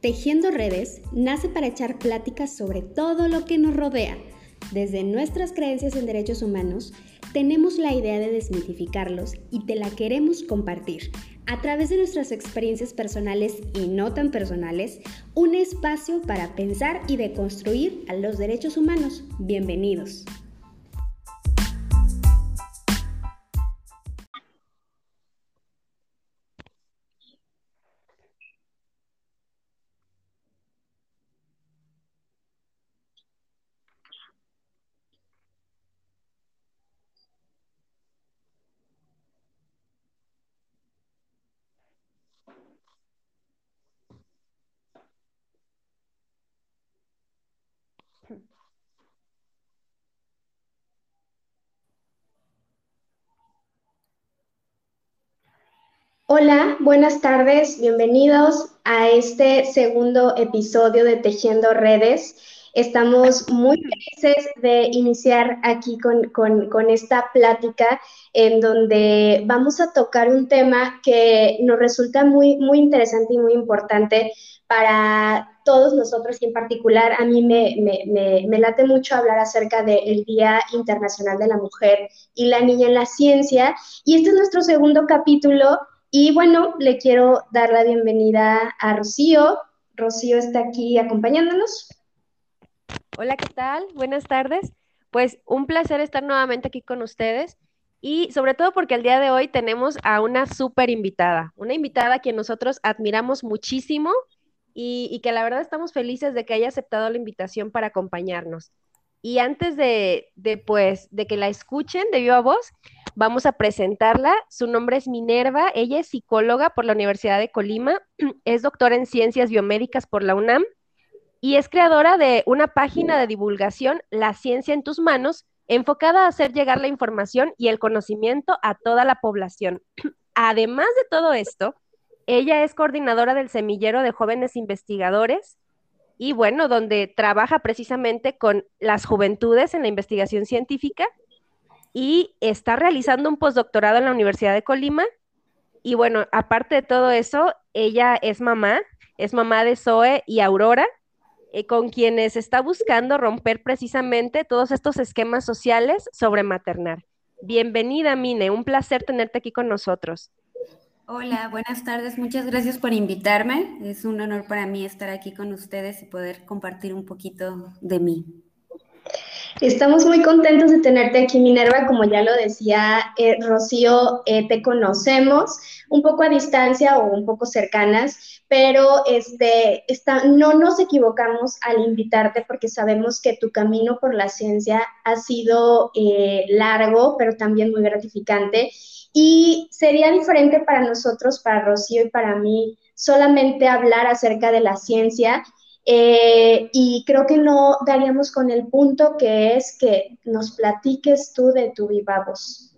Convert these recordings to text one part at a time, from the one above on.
Tejiendo Redes nace para echar pláticas sobre todo lo que nos rodea. Desde nuestras creencias en derechos humanos, tenemos la idea de desmitificarlos y te la queremos compartir. A través de nuestras experiencias personales y no tan personales, un espacio para pensar y deconstruir a los derechos humanos. Bienvenidos. Hola, buenas tardes, bienvenidos a este segundo episodio de Tejiendo Redes. Estamos muy felices de iniciar aquí con, esta plática en donde vamos a tocar un tema que nos resulta muy, muy interesante y muy importante para todos nosotros y en particular a mí me, me late mucho hablar acerca del Día Internacional de la Mujer y la Niña en la Ciencia. Y este es nuestro segundo capítulo y bueno, le quiero dar la bienvenida a Rocío. Rocío está aquí acompañándonos. Hola, ¿qué tal? Buenas tardes. Pues un placer estar nuevamente aquí con ustedes y sobre todo porque el día de hoy tenemos a una súper invitada, una invitada a quien nosotros admiramos muchísimo y, y, que la verdad estamos felices de que haya aceptado la invitación para acompañarnos. Y antes de, de, pues, de que la escuchen de viva voz, vamos a presentarla. Su nombre es Minerva, ella es psicóloga por la Universidad de Colima, es doctora en ciencias biomédicas por la UNAM y es creadora de una página de divulgación, La Ciencia en tus manos, enfocada a hacer llegar la información y el conocimiento a toda la población. Además de todo esto, ella es coordinadora del semillero de jóvenes investigadores y bueno, donde trabaja precisamente con las juventudes en la investigación científica y está realizando un postdoctorado en la Universidad de Colima. Y bueno, aparte de todo eso, ella es mamá, es mamá de Zoe y Aurora, eh, con quienes está buscando romper precisamente todos estos esquemas sociales sobre maternar. Bienvenida, Mine, un placer tenerte aquí con nosotros. Hola, buenas tardes. Muchas gracias por invitarme. Es un honor para mí estar aquí con ustedes y poder compartir un poquito de mí. Estamos muy contentos de tenerte aquí, Minerva. Como ya lo decía eh, Rocío, eh, te conocemos un poco a distancia o un poco cercanas, pero este, no nos equivocamos al invitarte porque sabemos que tu camino por la ciencia ha sido eh, largo, pero también muy gratificante y sería diferente para nosotros, para Rocío y para mí, solamente hablar acerca de la ciencia. Eh, y creo que no daríamos con el punto que es que nos platiques tú de tu viva voz.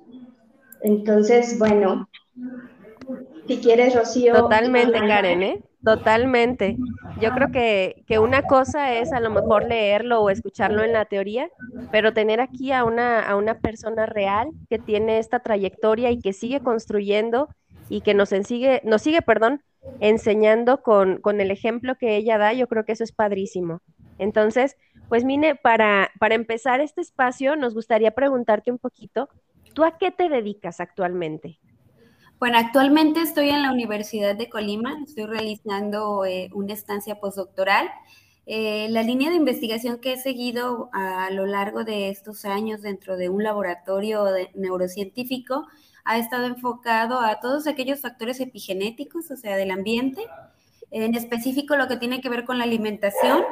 Entonces, bueno, si quieres, Rocío. Totalmente, Karen, ¿eh? Totalmente. Yo creo que, que, una cosa es a lo mejor leerlo o escucharlo en la teoría, pero tener aquí a una, a una persona real que tiene esta trayectoria y que sigue construyendo y que nos sigue, nos sigue, perdón, enseñando con, con el ejemplo que ella da, yo creo que eso es padrísimo. Entonces, pues Mine, para, para empezar este espacio, nos gustaría preguntarte un poquito, ¿tú a qué te dedicas actualmente? Bueno, actualmente estoy en la Universidad de Colima, estoy realizando eh, una estancia postdoctoral. Eh, la línea de investigación que he seguido a lo largo de estos años dentro de un laboratorio neurocientífico ha estado enfocado a todos aquellos factores epigenéticos, o sea, del ambiente, en específico lo que tiene que ver con la alimentación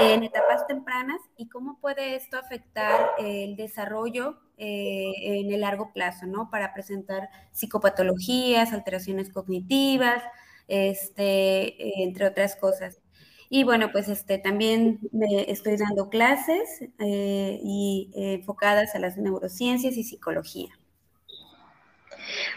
en etapas tempranas y cómo puede esto afectar el desarrollo eh, en el largo plazo, ¿no? Para presentar psicopatologías, alteraciones cognitivas, este, entre otras cosas. Y bueno, pues este, también me estoy dando clases eh, y eh, enfocadas a las neurociencias y psicología.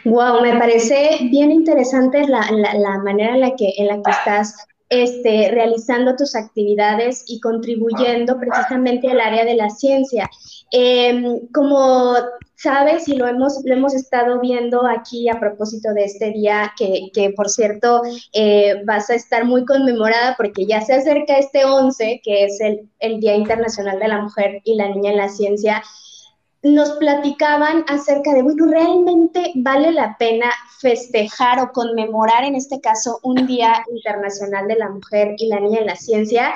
Wow, me parece bien interesante la, la, manera en la que, en la que estás este, realizando tus actividades y contribuyendo precisamente al área de la ciencia. Em, como sabes y lo hemos, lo hemos estado viendo aquí a propósito de este día, que, que por cierto eh, vas a estar muy conmemorada porque ya se acerca este 11, que es el, el Día Internacional de la Mujer y la Niña en la Ciencia nos platicaban acerca de, bueno, realmente vale la pena festejar o conmemorar en este caso un Día Internacional de la Mujer y la Niña en la Ciencia.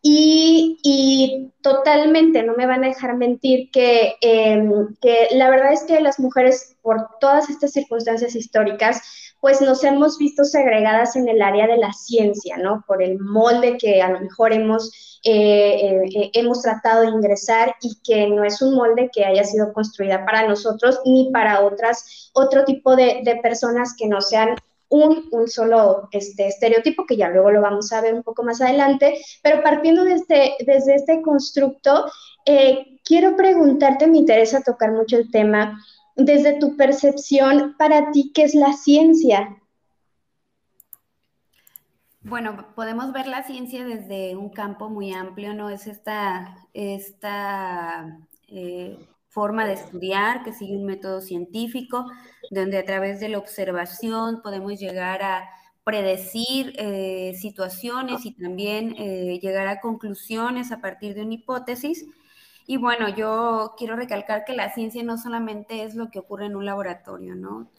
Y, totalmente, no me van a dejar mentir que, em, que la verdad es que las mujeres, por todas estas circunstancias históricas, pues nos hemos visto segregadas en el área de la ciencia, ¿no? Por el molde que a lo mejor hemos, eh, eh, hemos tratado de ingresar y que no es un molde que haya sido construida para nosotros ni para otras, otro tipo de, personas que no sean un, un, solo este, estereotipo, que ya luego lo vamos a ver un poco más adelante, pero partiendo desde, desde este constructo, eh, quiero preguntarte, me interesa tocar mucho el tema desde tu percepción, para ti, ¿qué es la ciencia? Bueno, podemos ver la ciencia desde un campo muy amplio, ¿no? Es esta, esta eh, forma de estudiar que sigue un método científico, donde a través de la observación podemos llegar a predecir eh, situaciones y también eh, llegar a conclusiones a partir de una hipótesis y bueno, yo quiero recalcar que la ciencia no solamente es lo que ocurre en un laboratorio, ¿no?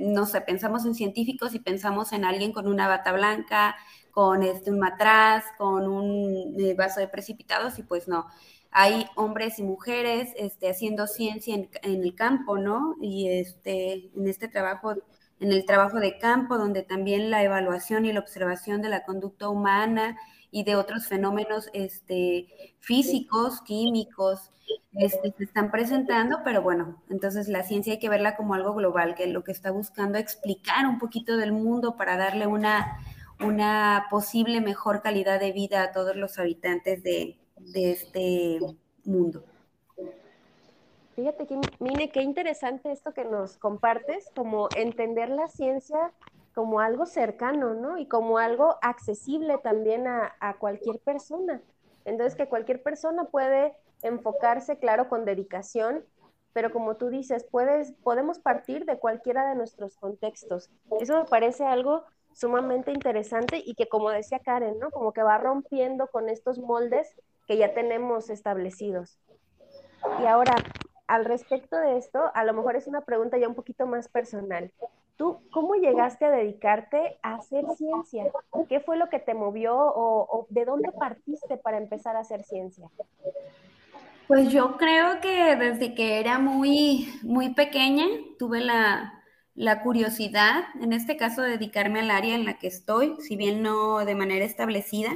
no sé, pensamos en científicos y pensamos en alguien con una bata blanca, con este, un matraz, con un eh, vaso de precipitados y pues no. Hay hombres y mujeres este, haciendo ciencia en, en, el campo, ¿no? Y este, en este trabajo, en el trabajo de campo, donde también la evaluación y la observación de la conducta humana y de otros fenómenos este, físicos, químicos, este, se están presentando, pero bueno, entonces la ciencia hay que verla como algo global, que lo que está buscando explicar un poquito del mundo para darle una, una posible mejor calidad de vida a todos los habitantes de, de este mundo. Fíjate, Mine, qué interesante esto que nos compartes, como entender la ciencia como algo cercano, ¿no? Y como algo accesible también a, cualquier persona. Entonces, que cualquier persona puede enfocarse, claro, con dedicación, pero como tú dices, puedes, podemos partir de cualquiera de nuestros contextos. Eso me parece algo sumamente interesante y que, como decía Karen, ¿no? Como que va rompiendo con estos moldes que ya tenemos establecidos. Y ahora, al respecto de esto, a lo mejor es una pregunta ya un poquito más personal. ¿Tú cómo llegaste a dedicarte a hacer ciencia? ¿Qué fue lo que te movió o, de dónde partiste para empezar a hacer ciencia? Pues yo creo que desde que era muy, muy pequeña tuve la, la curiosidad, en este caso, de dedicarme al área en la que estoy, si bien no de manera establecida,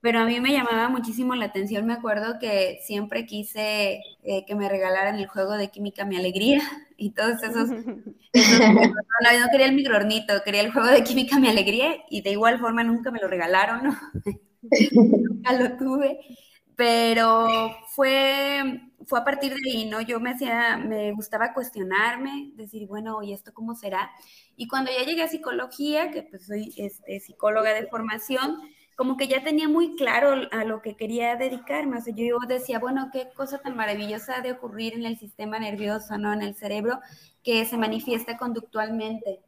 pero a mí me llamaba muchísimo la atención. Me acuerdo que siempre quise eh, que me regalaran el juego de química Mi Alegría y todos esos. no, no, quería el microornito, quería el juego de química Mi Alegría y de igual forma nunca me lo regalaron, ¿no? nunca lo tuve. Pero fue, fue a partir de ahí, ¿no? Yo me hacía, me gustaba cuestionarme, decir, bueno, ¿y esto cómo será? Y cuando ya llegué a psicología, que pues soy este, psicóloga de formación, como que ya tenía muy claro a lo que quería dedicarme. O sea, yo decía, bueno, qué cosa tan maravillosa de ocurrir en el sistema nervioso, ¿no? En el cerebro, que se manifiesta conductualmente.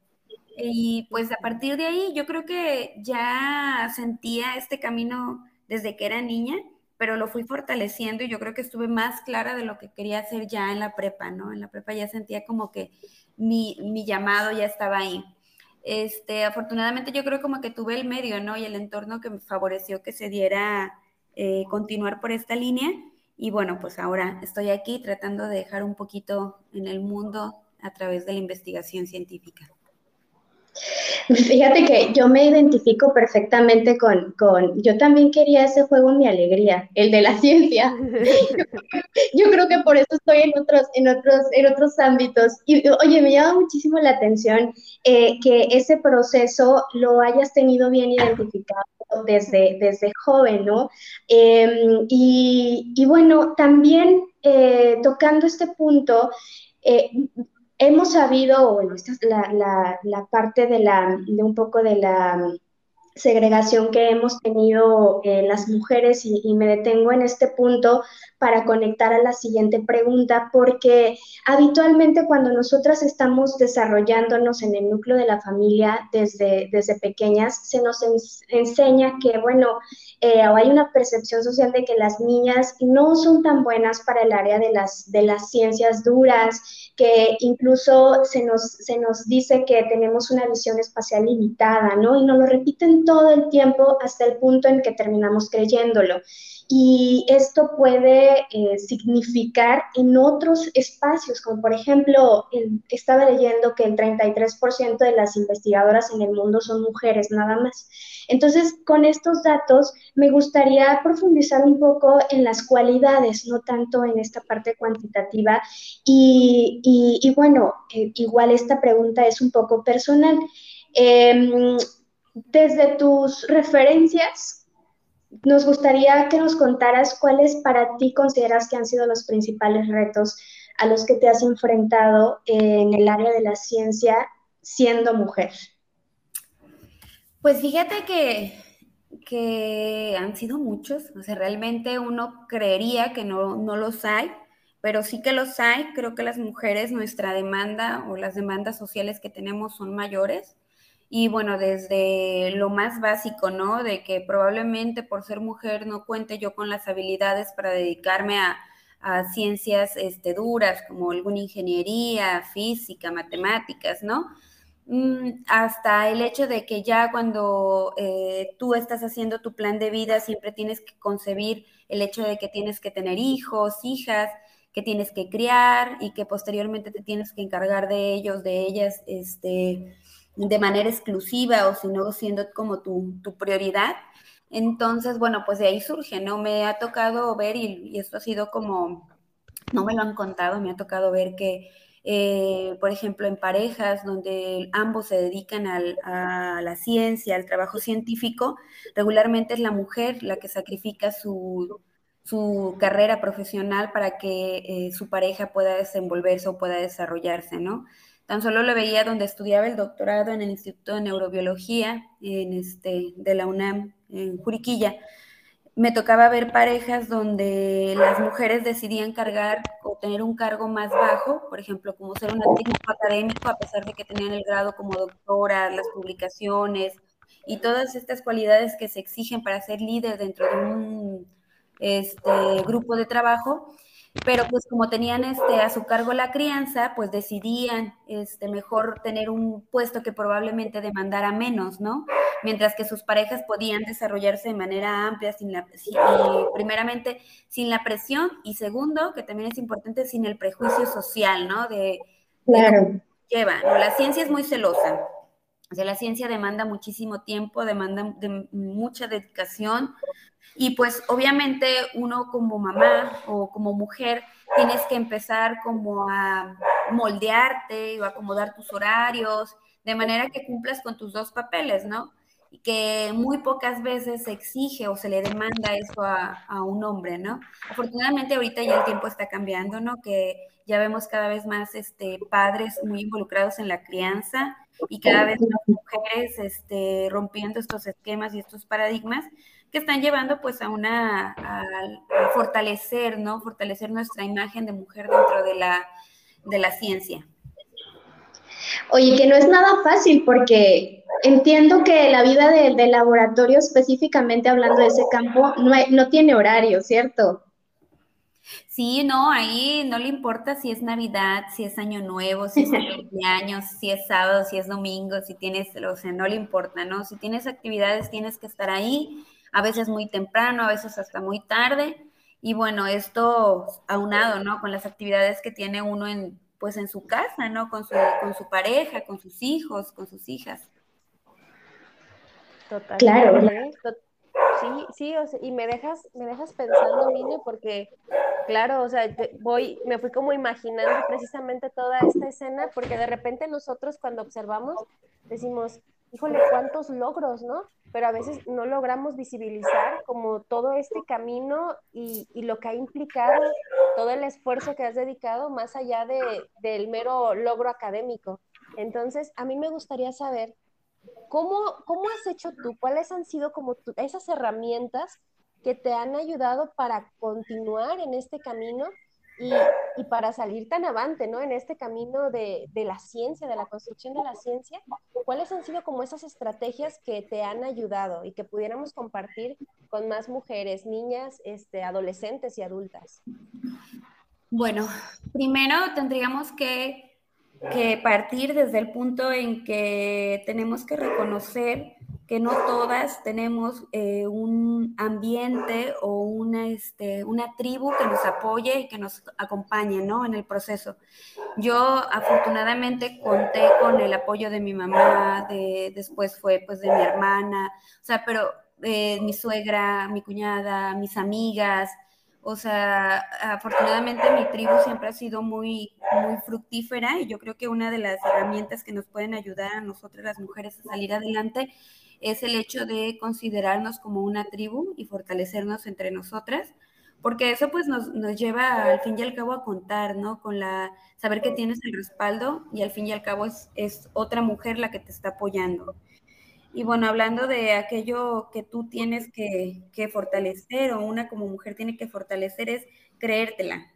Y pues a partir de ahí yo creo que ya sentía este camino desde que era niña, pero lo fui fortaleciendo y yo creo que estuve más clara de lo que quería hacer ya en la prepa, ¿no? En la prepa ya sentía como que mi, mi llamado ya estaba ahí. Este, afortunadamente yo creo como que tuve el medio, ¿no? Y el entorno que me favoreció que se diera eh, continuar por esta línea. Y bueno, pues ahora estoy aquí tratando de dejar un poquito en el mundo a través de la investigación científica. Fíjate que yo me identifico perfectamente con, con, yo también quería ese juego Mi Alegría, el de la ciencia. yo, creo que por eso estoy en otros, en otros, en otros ámbitos. Y oye, me llama muchísimo la atención eh, que ese proceso lo hayas tenido bien identificado desde, desde joven, ¿no? Em, y, y, bueno, también eh, tocando este punto, eh, hemos sabido, bueno, esta es la, la, parte de, la, de un poco de la segregación que hemos tenido eh, las mujeres y, me detengo en este punto para conectar a la siguiente pregunta, porque habitualmente cuando nosotras estamos desarrollándonos en el núcleo de la familia desde, desde pequeñas, se nos enseña que, bueno, eh, hay una percepción social de que las niñas no son tan buenas para el área de las, de las ciencias duras, que incluso se nos, se nos dice que tenemos una visión espacial limitada, ¿no? Y nos lo repiten todo el tiempo hasta el punto en que terminamos creyéndolo. Y esto puede eh, significar en otros espacios, como por ejemplo, estaba leyendo que el 33% de las investigadoras en el mundo son mujeres, nada más. Entonces, con estos datos, me gustaría profundizar un poco en las cualidades, no tanto en esta parte cuantitativa. Y, bueno, eh, igual esta pregunta es un poco personal. Em, desde tus referencias, nos gustaría que nos contaras cuáles para ti consideras que han sido los principales retos a los que te has enfrentado en el área de la ciencia siendo mujer. Pues fíjate que, que han sido muchos, o sea, realmente uno creería que no, no los hay, pero sí que los hay. Creo que las mujeres, nuestra demanda o las demandas sociales que tenemos son mayores. Y bueno, desde lo más básico, ¿no? De que probablemente por ser mujer no cuente yo con las habilidades para dedicarme a, ciencias este, duras como alguna ingeniería, física, matemáticas, ¿no? Mm, hasta el hecho de que ya cuando eh, tú estás haciendo tu plan de vida siempre tienes que concebir el hecho de que tienes que tener hijos, hijas, que tienes que criar y que posteriormente te tienes que encargar de ellos, de ellas, este, de manera exclusiva o si no siendo como tu, prioridad. Entonces, bueno, pues de ahí surge, ¿no? Me ha tocado ver, y, esto ha sido como, no me lo han contado, me ha tocado ver que, eh, por ejemplo, en parejas donde ambos se dedican a la ciencia, al trabajo científico, regularmente es la mujer la que sacrifica su, su carrera profesional para que eh, su pareja pueda desenvolverse o pueda desarrollarse, ¿no? Tan solo lo veía donde estudiaba el doctorado en el Instituto de Neurobiología este, de la UNAM, en Juriquilla. Me tocaba ver parejas donde las mujeres decidían cargar o tener un cargo más bajo, por ejemplo, como ser un técnico académico, a pesar de que tenían el grado como doctora, las publicaciones y todas estas cualidades que se exigen para ser líder dentro de un este, grupo de trabajo pero pues como tenían este, a su cargo la crianza, pues decidían este, mejor tener un puesto que probablemente demandara menos, ¿no? Mientras que sus parejas podían desarrollarse de manera amplia, sin la, primeramente sin la presión y segundo, que también es importante, sin el prejuicio social, ¿no? De, claro. lleva, La ciencia es muy celosa. O sea, la ciencia demanda muchísimo tiempo, demanda de mucha dedicación, y pues obviamente uno como mamá o como mujer tienes que empezar como a moldearte o acomodar tus horarios de manera que cumplas con tus dos papeles, ¿no? Y que muy pocas veces se exige o se le demanda eso a, a, un hombre, ¿no? Afortunadamente ahorita ya el tiempo está cambiando, ¿no? Que ya vemos cada vez más este, padres muy involucrados en la crianza y cada vez más mujeres este, rompiendo estos esquemas y estos paradigmas que están llevando pues a una, a, fortalecer, ¿no? Fortalecer nuestra imagen de mujer dentro de la, de la ciencia. Oye, que no es nada fácil porque entiendo que la vida del de laboratorio, específicamente hablando de ese campo, no, no tiene horario, ¿cierto? Sí, no, ahí no le importa si es Navidad, si es Año Nuevo, si es cumpleaños, si es sábado, si es domingo, si tienes, o sea, no le importa, ¿no? Si tienes actividades, tienes que estar ahí a veces muy temprano, a veces hasta muy tarde. Y bueno, esto aunado, ¿no? Con las actividades que tiene uno en, pues en su casa, ¿no? Con su, con su pareja, con sus hijos, con sus hijas. Total. Claro. Sí, sí, y me dejas, me dejas pensando, Mine, porque, claro, o sea, voy, me fui como imaginando precisamente toda esta escena, porque de repente nosotros cuando observamos decimos, híjole, cuántos logros, ¿no? Pero a veces no logramos visibilizar como todo este camino y, lo que ha implicado, todo el esfuerzo que has dedicado más allá de, del mero logro académico. Entonces, a mí me gustaría saber ¿cómo, ¿cómo has hecho tú? ¿Cuáles han sido como esas herramientas que te han ayudado para continuar en este camino y, para salir tan avante, ¿no? En este camino de, la ciencia, de la construcción de la ciencia, ¿cuáles han sido como esas estrategias que te han ayudado y que pudiéramos compartir con más mujeres, niñas, este, adolescentes y adultas? Bueno, primero tendríamos que partir desde el punto en que tenemos que reconocer que no todas tenemos eh, un ambiente o una, este, una tribu que nos apoye y que nos acompañe ¿no? en el proceso. Yo afortunadamente conté con el apoyo de mi mamá, de, después fue pues de mi hermana, o sea, pero eh, mi suegra, mi cuñada, mis amigas, o sea, afortunadamente mi tribu siempre ha sido muy, muy fructífera y yo creo que una de las herramientas que nos pueden ayudar a nosotras las mujeres a salir adelante es el hecho de considerarnos como una tribu y fortalecernos entre nosotras, porque eso pues nos, lleva al fin y al cabo a contar, ¿no? Con la, saber que tienes el respaldo y al fin y al cabo es, es otra mujer la que te está apoyando. Y bueno, hablando de aquello que tú tienes que, que fortalecer o una como mujer tiene que fortalecer es creértela.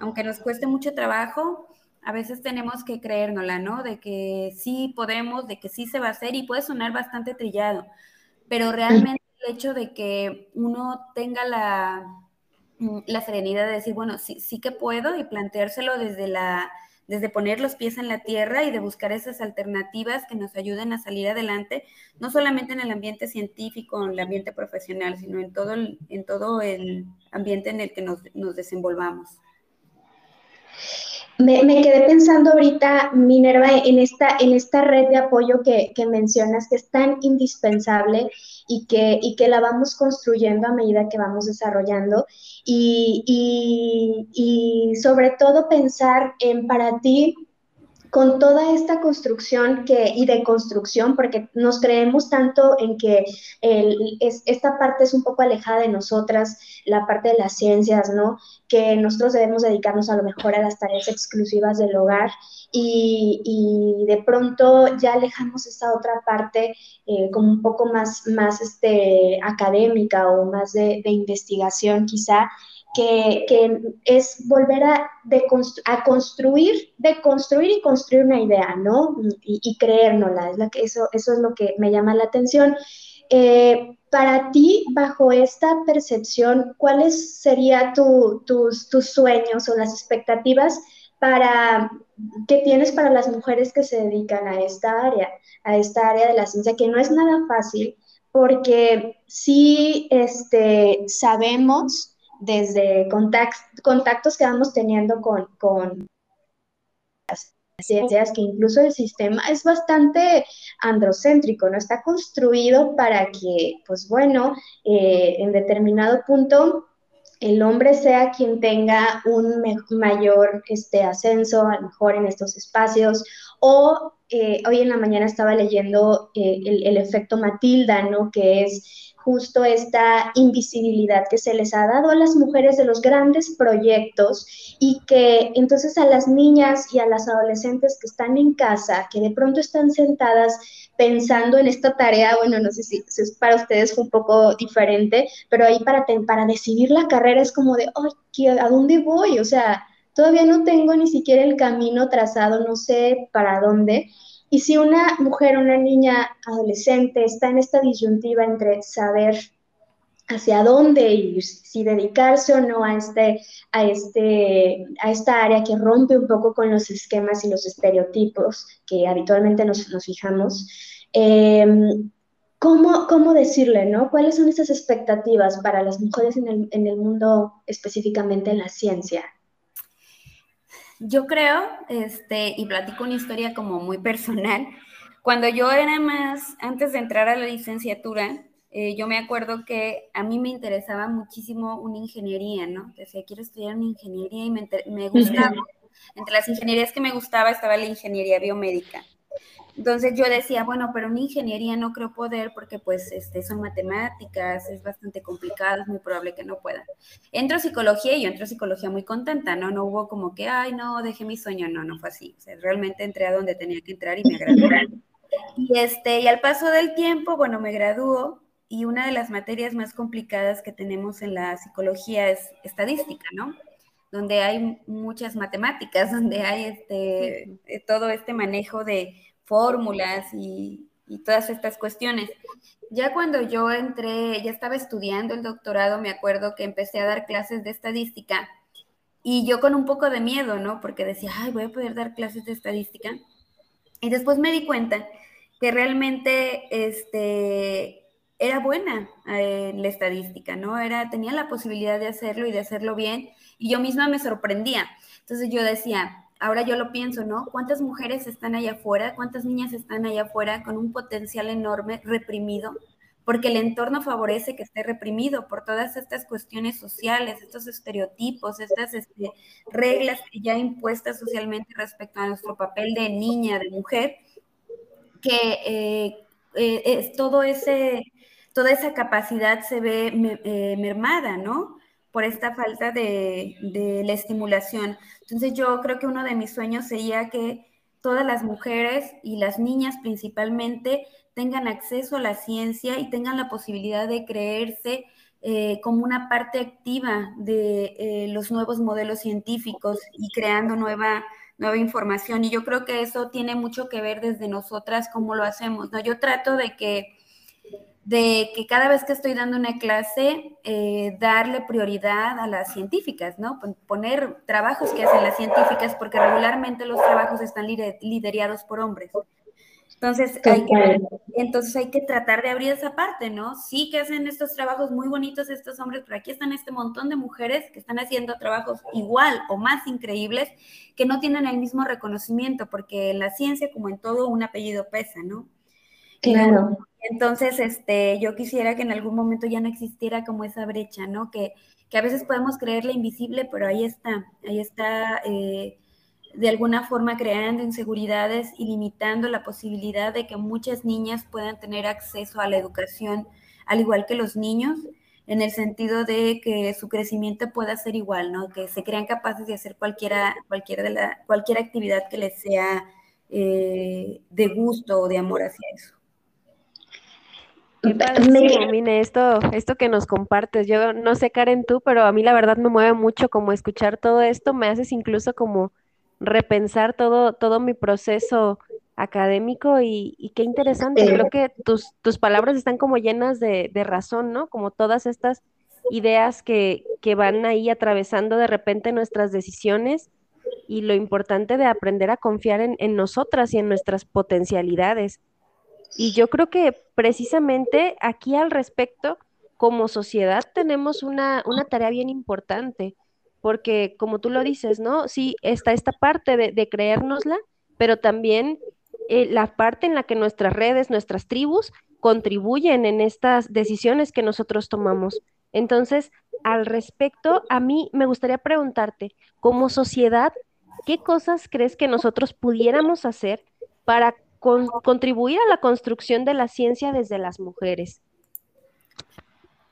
Aunque nos cueste mucho trabajo, a veces tenemos que creérnosla, ¿no? De que sí podemos, de que sí se va a hacer y puede sonar bastante trillado, pero realmente el hecho de que uno tenga la, mm, la serenidad de decir, bueno, sí, sí que puedo y planteárselo desde la desde poner los pies en la tierra y de buscar esas alternativas que nos ayuden a salir adelante, no solamente en el ambiente científico, en el ambiente profesional, sino en todo el, en todo el ambiente en el que nos, nos desenvolvamos. Me, quedé pensando ahorita, Minerva, en esta, en esta red de apoyo que, mencionas, que es tan indispensable y que, y que la vamos construyendo a medida que vamos desarrollando. Y, y sobre todo pensar en para ti, con toda esta construcción que, y de construcción, porque nos creemos tanto en que es, esta parte es un poco alejada de nosotras, la parte de las ciencias, ¿no? Que nosotros debemos dedicarnos a lo mejor a las tareas exclusivas del hogar y, de pronto ya alejamos esta otra parte eh, como un poco más, más este, académica o más de investigación quizá que, es volver a, a construir, de construir y construir una idea, ¿no? Y, y creérnosla, es la que, eso, eso es lo que me llama la atención. Eh, para ti, bajo esta percepción, ¿cuáles serían tus, tus sueños o las expectativas para, que tienes para las mujeres que se dedican a esta área, a esta área de la ciencia, que no es nada fácil, porque sí este, sabemos desde contactos que vamos teniendo con, con las ciencias, que incluso el sistema es bastante androcéntrico, ¿no? Está construido para que, pues bueno, eh, en determinado punto el hombre sea quien tenga un mayor este, ascenso, a lo mejor en estos espacios, o eh, hoy en la mañana estaba leyendo eh, el, el, efecto Matilda, ¿no? Que es justo esta invisibilidad que se les ha dado a las mujeres de los grandes proyectos y que entonces a las niñas y a las adolescentes que están en casa, que de pronto están sentadas pensando en esta tarea, bueno, no sé si, para ustedes fue un poco diferente, pero ahí para, para decidir la carrera es como de, ay, ¿a dónde voy? O sea, todavía no tengo ni siquiera el camino trazado, no sé para dónde. Y si una mujer, una niña adolescente está en esta disyuntiva entre saber hacia dónde ir, si dedicarse o no a, este, a, este, a esta área que rompe un poco con los esquemas y los estereotipos que habitualmente nos, nos fijamos, em, ¿cómo, ¿cómo, decirle, no? ¿Cuáles son esas expectativas para las mujeres en el, en el mundo, específicamente en la ciencia? Yo creo, este, y platico una historia como muy personal, cuando yo era más, antes de entrar a la licenciatura, eh, yo me acuerdo que a mí me interesaba muchísimo una ingeniería, ¿no? Decía, quiero estudiar una ingeniería y me, me gustaba. Entre las ingenierías que me gustaba estaba la ingeniería biomédica. Entonces yo decía, bueno, pero una ingeniería no creo poder porque pues este, son matemáticas, es bastante complicado, es muy probable que no pueda. Entro a psicología y yo entro a psicología muy contenta, ¿no? No hubo como que, ay, no, dejé mi sueño, no, no fue así. O sea, realmente entré a donde tenía que entrar y me agradó. Y, este, y al paso del tiempo, bueno, me graduó y una de las materias más complicadas que tenemos en la psicología es estadística, ¿no? Donde hay muchas matemáticas, donde hay este, eh, todo este manejo de fórmulas y, todas estas cuestiones. Ya cuando yo entré, ya estaba estudiando el doctorado, me acuerdo que empecé a dar clases de estadística y yo con un poco de miedo, ¿no? Porque decía, ay, voy a poder dar clases de estadística. Y después me di cuenta que realmente este, era buena eh, la estadística, ¿no? Era, tenía la posibilidad de hacerlo y de hacerlo bien, y yo misma me sorprendía. Entonces yo decía, ahora yo lo pienso, ¿no? ¿Cuántas mujeres están allá afuera? ¿Cuántas niñas están allá afuera con un potencial enorme reprimido? Porque el entorno favorece que esté reprimido por todas estas cuestiones sociales, estos estereotipos, estas este, reglas ya impuestas socialmente respecto a nuestro papel de niña, de mujer, que eh, eh, es todo ese toda esa capacidad se ve eh, mermada, ¿no? Por esta falta de, la estimulación. Entonces yo creo que uno de mis sueños sería que todas las mujeres y las niñas principalmente tengan acceso a la ciencia y tengan la posibilidad de creerse eh, como una parte activa de eh, los nuevos modelos científicos y creando nueva, nueva información. Y yo creo que eso tiene mucho que ver desde nosotras, cómo lo hacemos. ¿no? Yo trato de que de que cada vez que estoy dando una clase, eh, darle prioridad a las científicas, ¿no? Poner trabajos que hacen las científicas, porque regularmente los trabajos están liderados por hombres. Entonces hay, que, entonces hay que tratar de abrir esa parte, ¿no? Sí que hacen estos trabajos muy bonitos estos hombres, pero aquí están este montón de mujeres que están haciendo trabajos igual o más increíbles que no tienen el mismo reconocimiento, porque en la ciencia, como en todo, un apellido pesa, ¿no? Claro. Entonces, este, yo quisiera que en algún momento ya no existiera como esa brecha, ¿no? Que, a veces podemos creerla invisible, pero ahí está, ahí está eh, de alguna forma creando inseguridades y limitando la posibilidad de que muchas niñas puedan tener acceso a la educación, al igual que los niños, en el sentido de que su crecimiento pueda ser igual, ¿no? Que se crean capaces de hacer cualquiera, cualquier, de la, cualquier actividad que les sea eh, de gusto o de amor hacia eso. Qué Mine, esto, esto que nos compartes. Yo no sé, Karen, tú, pero a mí la verdad me mueve mucho como escuchar todo esto. Me haces incluso como repensar todo, todo mi proceso académico y, qué interesante. Creo que tus, tus palabras están como llenas de, razón, ¿no? Como todas estas ideas que, que van ahí atravesando de repente nuestras decisiones y lo importante de aprender a confiar en, en nosotras y en nuestras potencialidades. Y yo creo que precisamente aquí al respecto, como sociedad, tenemos una, tarea bien importante, porque como tú lo dices, ¿no? Sí, está esta parte de, de creérnosla, pero también eh, la parte en la que nuestras redes, nuestras tribus contribuyen en estas decisiones que nosotros tomamos. Entonces, al respecto, a mí me gustaría preguntarte, como sociedad, ¿qué cosas crees que nosotros pudiéramos hacer para contribuir a la construcción de la ciencia desde las mujeres?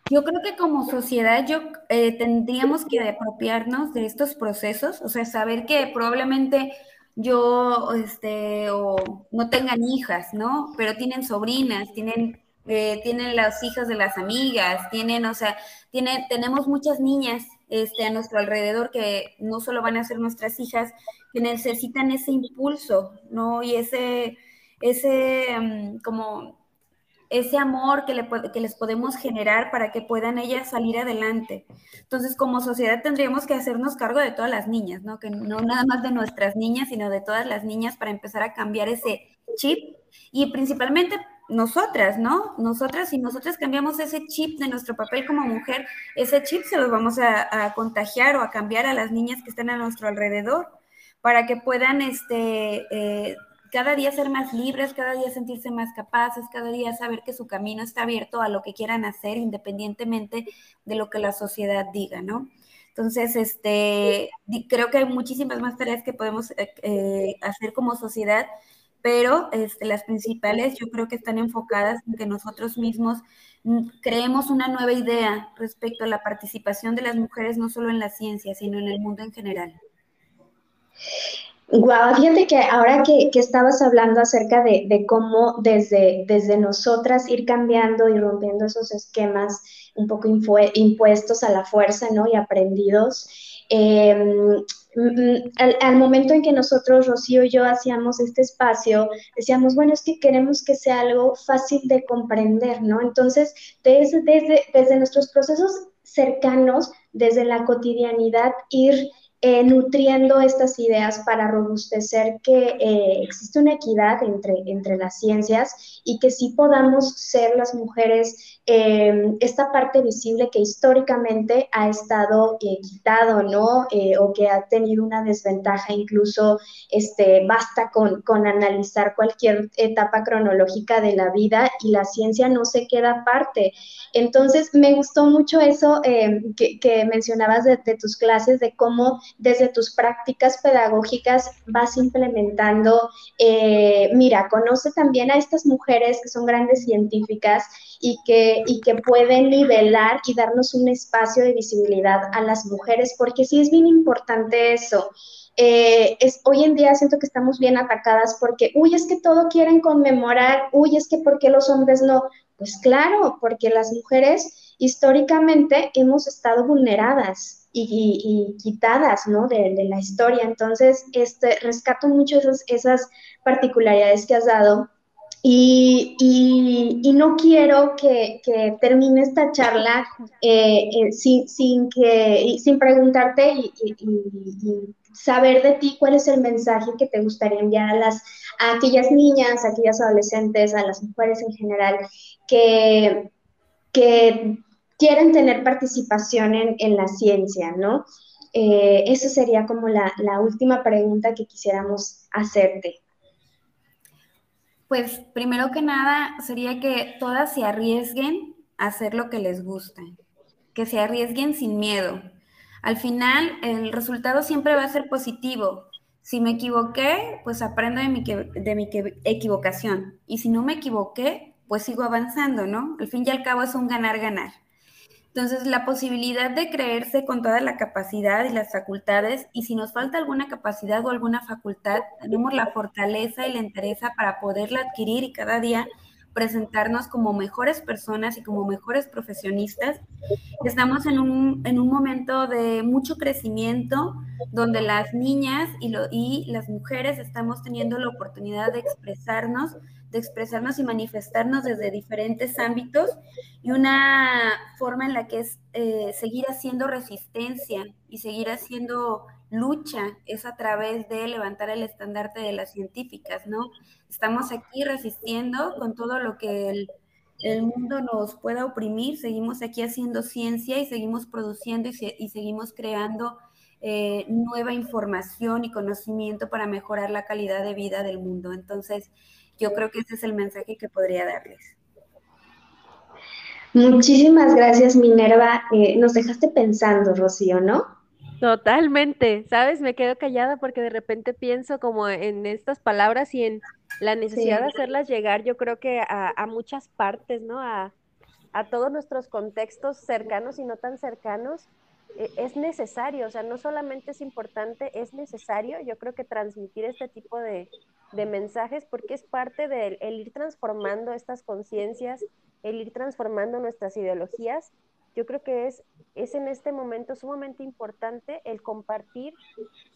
Yo creo que como sociedad yo eh, tendríamos que apropiarnos de estos procesos, o sea, saber que probablemente yo, este, o no tengan hijas, ¿no? Pero tienen sobrinas, tienen, eh, tienen las hijas de las amigas, tienen, o sea, tenemos muchas niñas este, a nuestro alrededor que no solo van a ser nuestras hijas, que necesitan ese impulso, ¿no? Y ese, ese mm, como ese amor que, le, que les podemos generar para que puedan ellas salir adelante. Entonces, como sociedad tendríamos que hacernos cargo de todas las niñas, ¿no? Que no nada más de nuestras niñas, sino de todas las niñas para empezar a cambiar ese chip y principalmente nosotras, ¿no? Nosotras, si nosotras cambiamos ese chip de nuestro papel como mujer, ese chip se los vamos a, contagiar o a cambiar a las niñas que están a nuestro alrededor para que puedan este, eh, cada día ser más libres, cada día sentirse más capaces, cada día saber que su camino está abierto a lo que quieran hacer independientemente de lo que la sociedad diga, ¿no? Entonces, este, creo que hay muchísimas más tareas que podemos eh, eh, hacer como sociedad, pero este, las principales yo creo que están enfocadas en que nosotros mismos mm, creemos una nueva idea respecto a la participación de las mujeres no solo en la ciencia, sino en el mundo en general. Guau, fíjate que ahora que, estabas hablando acerca de, cómo desde, desde nosotras ir cambiando y rompiendo esos esquemas un poco impuestos a la fuerza, ¿no? Y aprendidos. Em, al, momento en que nosotros, Rocío y yo, hacíamos este espacio, decíamos, bueno, es que queremos que sea algo fácil de comprender, ¿no? Entonces, desde, desde, desde nuestros procesos cercanos, desde la cotidianidad, ir eh, nutriendo estas ideas para robustecer que eh, existe una equidad entre, entre las ciencias y que sí podamos ser las mujeres eh, esta parte visible que históricamente ha estado quitado, ¿no? o que ha tenido una desventaja, incluso este, basta con, con analizar cualquier etapa cronológica de la vida y la ciencia no se queda aparte. Entonces, me gustó mucho eso que, que, mencionabas de, de tus clases, de cómo desde tus prácticas pedagógicas vas implementando, eh, mira, conoce también a estas mujeres que son grandes científicas y que, y que pueden nivelar y darnos un espacio de visibilidad a las mujeres, porque sí es bien importante eso. Eh, es, hoy en día siento que estamos bien atacadas porque, uy, es que todo quieren conmemorar, uy, es que ¿por qué los hombres no? Pues claro, porque las mujeres históricamente hemos estado vulneradas y, quitadas ¿no? de, la historia. Entonces, este, rescato mucho esas, esas particularidades que has dado y, no quiero que, termine esta charla eh, eh, sin, sin, que, sin preguntarte y, saber de ti cuál es el mensaje que te gustaría enviar a, las, aquellas niñas, a aquellas adolescentes, a las mujeres en general, que, que quieren tener participación en, la ciencia, ¿no? Eh, esa sería como la, última pregunta que quisiéramos hacerte. Pues primero que nada sería que todas se arriesguen a hacer lo que les gusta, que se arriesguen sin miedo. Al final el resultado siempre va a ser positivo. Si me equivoqué, pues aprendo de mi, de mi equivocación. Y si no me equivoqué, pues sigo avanzando, ¿no? Al fin y al cabo es un ganar-ganar. Entonces, la posibilidad de creerse con toda la capacidad y las facultades, y si nos falta alguna capacidad o alguna facultad, tenemos la fortaleza y la entereza para poderla adquirir y cada día presentarnos como mejores personas y como mejores profesionistas. Estamos en un, en un momento de mucho crecimiento donde las niñas y, lo, y las mujeres estamos teniendo la oportunidad de expresarnos de expresarnos y manifestarnos desde diferentes ámbitos y una forma en la que es eh, seguir haciendo resistencia y seguir haciendo lucha es a través de levantar el estandarte de las científicas, ¿no? Estamos aquí resistiendo con todo lo que el, mundo nos pueda oprimir, seguimos aquí haciendo ciencia y seguimos produciendo y, seguimos creando eh, nueva información y conocimiento para mejorar la calidad de vida del mundo. Entonces, yo creo que ese es el mensaje que podría darles. Muchísimas gracias, Minerva. Eh, nos dejaste pensando, Rocío, ¿no? Totalmente, ¿sabes? Me quedo callada porque de repente pienso como en estas palabras y en la necesidad de hacerlas llegar, yo creo que a, muchas partes, ¿no? A, a, todos nuestros contextos cercanos y no tan cercanos, e, es necesario, o sea, no solamente es importante, es necesario, yo creo que transmitir este tipo de, de mensajes porque es parte del el ir transformando estas conciencias, el ir transformando nuestras ideologías. Yo creo que es, es en este momento sumamente importante el compartir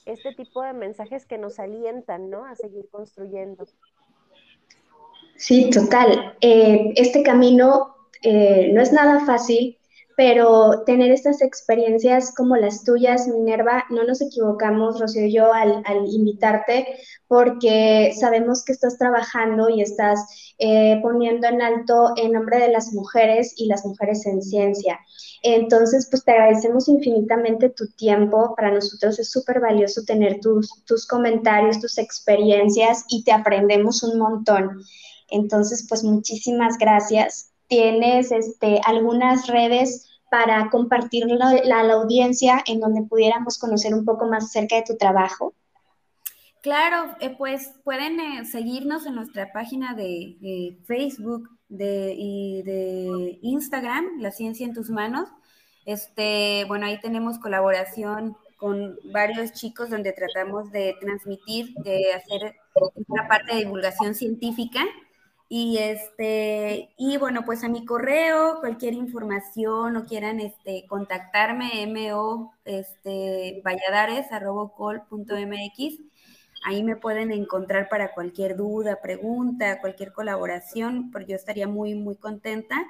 este tipo de mensajes que nos alientan ¿no? a seguir construyendo. Sí, total. Eh, este camino eh, no es nada fácil, pero tener estas experiencias como las tuyas, Minerva, no nos equivocamos, Rocío y yo, al, invitarte, porque sabemos que estás trabajando y estás eh, poniendo en alto en nombre de las mujeres y las mujeres en ciencia. Entonces, pues te agradecemos infinitamente tu tiempo. Para nosotros es súper valioso tener tus, tus comentarios, tus experiencias y te aprendemos un montón. Entonces, pues muchísimas gracias. ¿Tienes este, algunas redes para compartirlo a la, audiencia en donde pudiéramos conocer un poco más acerca de tu trabajo? Claro, eh, pues pueden eh, seguirnos en nuestra página de, Facebook y de Instagram, La Ciencia en tus Manos. Este, bueno, ahí tenemos colaboración con varios chicos donde tratamos de transmitir, de hacer una parte de divulgación científica. Y este, y bueno, pues a mi correo, cualquier información o quieran este, contactarme, mo este, valladares.col.mx, ahí me pueden encontrar para cualquier duda, pregunta, cualquier colaboración, porque yo estaría muy, muy contenta.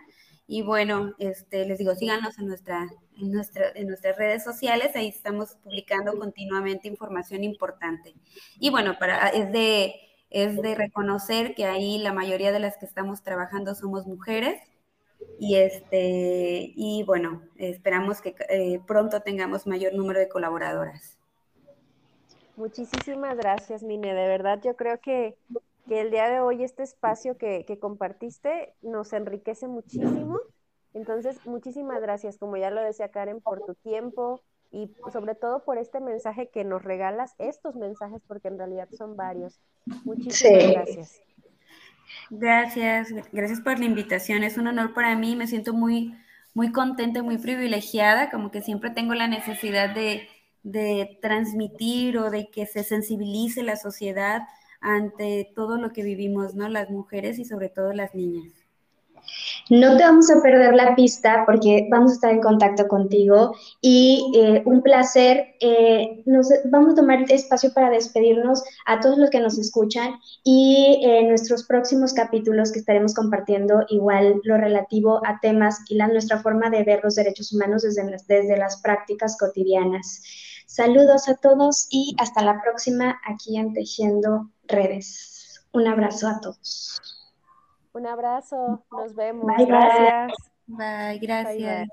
Y bueno, este, les digo, síganos en, nuestra, en, nuestra, en nuestras redes sociales, ahí estamos publicando continuamente información importante. Y bueno, para, es, de, es de reconocer que ahí la mayoría de las que estamos trabajando somos mujeres. Y, este, y bueno, esperamos que eh, pronto tengamos mayor número de colaboradoras. Muchísimas gracias, Mine. De verdad, yo creo que que el día de hoy este espacio que, compartiste nos enriquece muchísimo. Entonces, muchísimas gracias, como ya lo decía Karen, por tu tiempo y sobre todo por este mensaje que nos regalas, estos mensajes, porque en realidad son varios. Muchísimas gracias. Gracias, gracias por la invitación. Es un honor para mí, me siento muy, muy contenta, muy privilegiada, como que siempre tengo la necesidad de, de transmitir o de que se sensibilice la sociedad ante todo lo que vivimos, ¿no? Las mujeres y sobre todo las niñas. No te vamos a perder la pista porque vamos a estar en contacto contigo y eh, un placer. Eh, nos, vamos a tomar este espacio para despedirnos a todos los que nos escuchan y en nuestros próximos capítulos que estaremos compartiendo igual lo relativo a temas y la, nuestra forma de ver los derechos humanos desde, desde las prácticas cotidianas. Saludos a todos y hasta la próxima aquí en Tejiendo redes. Un abrazo a todos. Un abrazo, nos vemos. Bye, gracias. Bye, gracias.